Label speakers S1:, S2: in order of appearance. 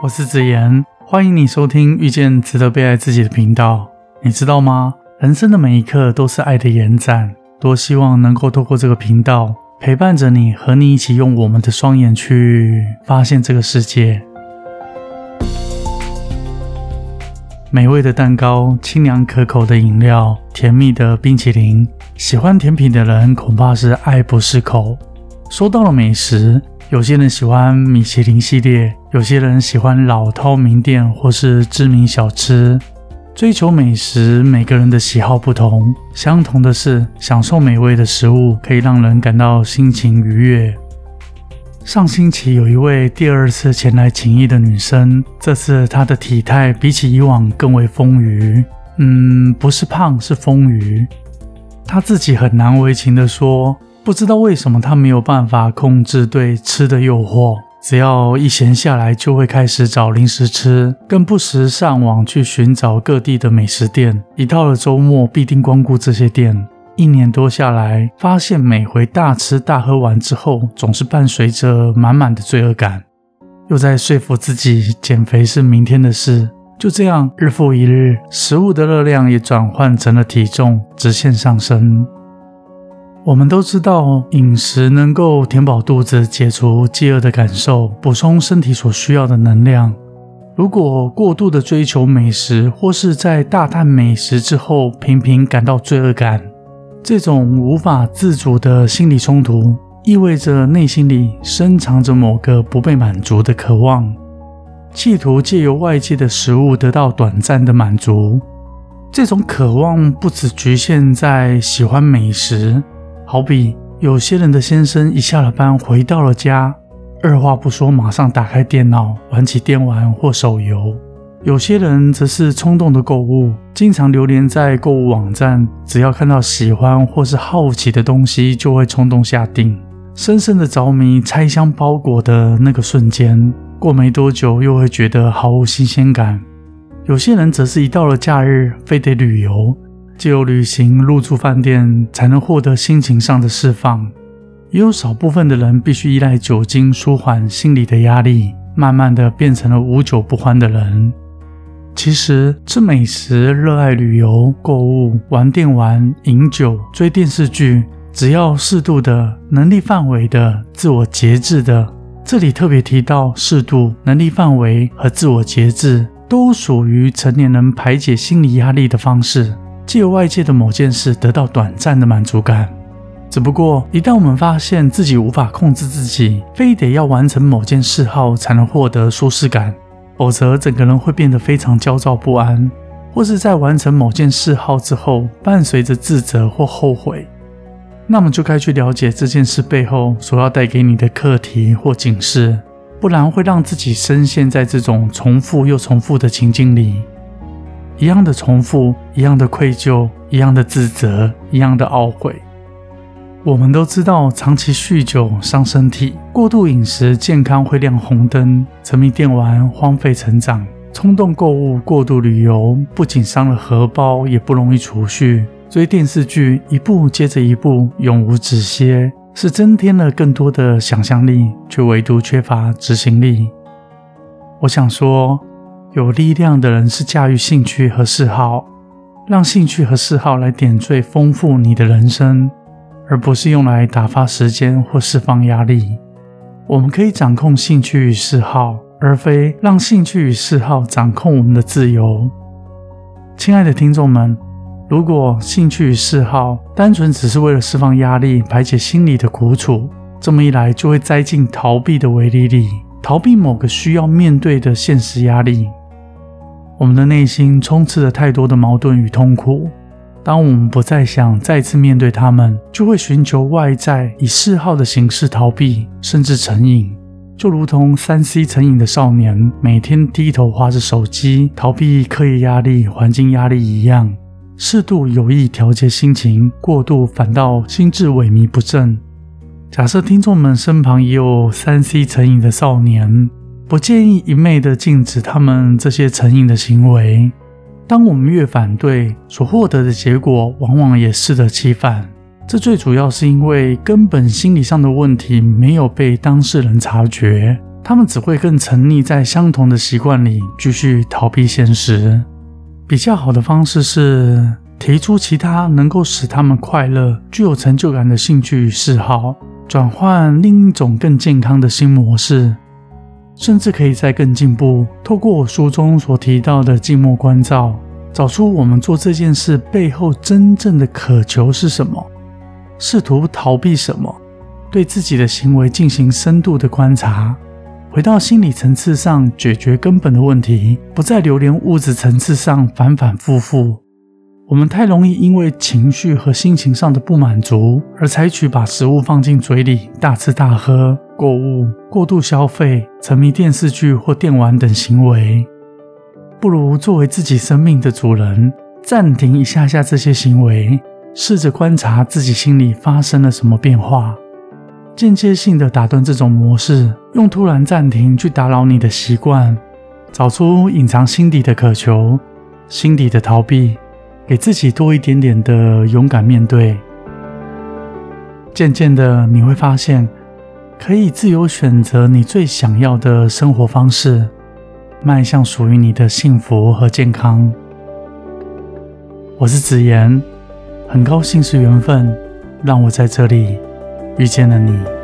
S1: 我是子言，欢迎你收听遇见值得被爱自己的频道。你知道吗？人生的每一刻都是爱的延展。多希望能够透过这个频道陪伴着你，和你一起用我们的双眼去发现这个世界。美味的蛋糕，清凉可口的饮料，甜蜜的冰淇淋，喜欢甜品的人恐怕是爱不释口。说到了美食。有些人喜欢米其林系列，有些人喜欢老饕名店或是知名小吃。追求美食，每个人的喜好不同。相同的是，享受美味的食物可以让人感到心情愉悦。上星期有一位第二次前来请益的女生，这次她的体态比起以往更为丰腴。嗯，不是胖，是丰腴。她自己很难为情地说。不知道为什么他没有办法控制对吃的诱惑，只要一闲下来就会开始找零食吃，更不时上网去寻找各地的美食店。一到了周末，必定光顾这些店。一年多下来，发现每回大吃大喝完之后，总是伴随着满满的罪恶感，又在说服自己减肥是明天的事。就这样，日复一日，食物的热量也转换成了体重，直线上升。我们都知道，饮食能够填饱肚子，解除饥饿的感受，补充身体所需要的能量。如果过度的追求美食，或是在大啖美食之后频频感到罪恶感，这种无法自主的心理冲突，意味着内心里深藏着某个不被满足的渴望，企图借由外界的食物得到短暂的满足。这种渴望不只局限在喜欢美食。好比有些人的先生一下了班回到了家，二话不说马上打开电脑玩起电玩或手游；有些人则是冲动的购物，经常流连在购物网站，只要看到喜欢或是好奇的东西就会冲动下定，深深的着迷拆箱包裹的那个瞬间，过没多久又会觉得毫无新鲜感；有些人则是一到了假日非得旅游。只有旅行、入住饭店，才能获得心情上的释放。也有少部分的人必须依赖酒精舒缓心理的压力，慢慢的变成了无酒不欢的人。其实吃美食、热爱旅游、购物、玩电玩、饮酒、追电视剧，只要适度的、能力范围的、自我节制的，这里特别提到适度、能力范围和自我节制，都属于成年人排解心理压力的方式。借由外界的某件事得到短暂的满足感，只不过一旦我们发现自己无法控制自己，非得要完成某件嗜好才能获得舒适感，否则整个人会变得非常焦躁不安，或是在完成某件嗜好之后伴随着自责或后悔，那么就该去了解这件事背后所要带给你的课题或警示，不然会让自己深陷在这种重复又重复的情境里。一样的重复，一样的愧疚，一样的自责，一样的懊悔。我们都知道，长期酗酒伤身体，过度饮食健康会亮红灯，沉迷电玩荒废成长，冲动购物、过度旅游不仅伤了荷包，也不容易储蓄。追电视剧一部接着一部，永无止歇，是增添了更多的想象力，却唯独缺乏执行力。我想说。有力量的人是驾驭兴趣和嗜好，让兴趣和嗜好来点缀丰富你的人生，而不是用来打发时间或释放压力。我们可以掌控兴趣与嗜好，而非让兴趣与嗜好掌控我们的自由。亲爱的听众们，如果兴趣与嗜好单纯只是为了释放压力、排解心理的苦楚，这么一来就会栽进逃避的围篱里，逃避某个需要面对的现实压力。我们的内心充斥着太多的矛盾与痛苦。当我们不再想再次面对他们，就会寻求外在，以嗜好的形式逃避，甚至成瘾。就如同三 C 成瘾的少年，每天低头划着手机，逃避课业压力、环境压力一样。适度有意调节心情，过度反倒心智萎靡不振。假设听众们身旁也有三 C 成瘾的少年。不建议一昧的禁止他们这些成瘾的行为。当我们越反对，所获得的结果往往也适得其反。这最主要是因为根本心理上的问题没有被当事人察觉，他们只会更沉溺在相同的习惯里，继续逃避现实。比较好的方式是提出其他能够使他们快乐、具有成就感的兴趣与嗜好，转换另一种更健康的新模式。甚至可以再更进步，透过我书中所提到的静默关照，找出我们做这件事背后真正的渴求是什么，试图逃避什么，对自己的行为进行深度的观察，回到心理层次上解决根本的问题，不再流连物质层次上反反复复。我们太容易因为情绪和心情上的不满足，而采取把食物放进嘴里大吃大喝。购物、过度消费、沉迷电视剧或电玩等行为，不如作为自己生命的主人，暂停一下下这些行为，试着观察自己心里发生了什么变化，间接性的打断这种模式，用突然暂停去打扰你的习惯，找出隐藏心底的渴求、心底的逃避，给自己多一点点的勇敢面对。渐渐的，你会发现。可以自由选择你最想要的生活方式，迈向属于你的幸福和健康。我是子言，很高兴是缘分，让我在这里遇见了你。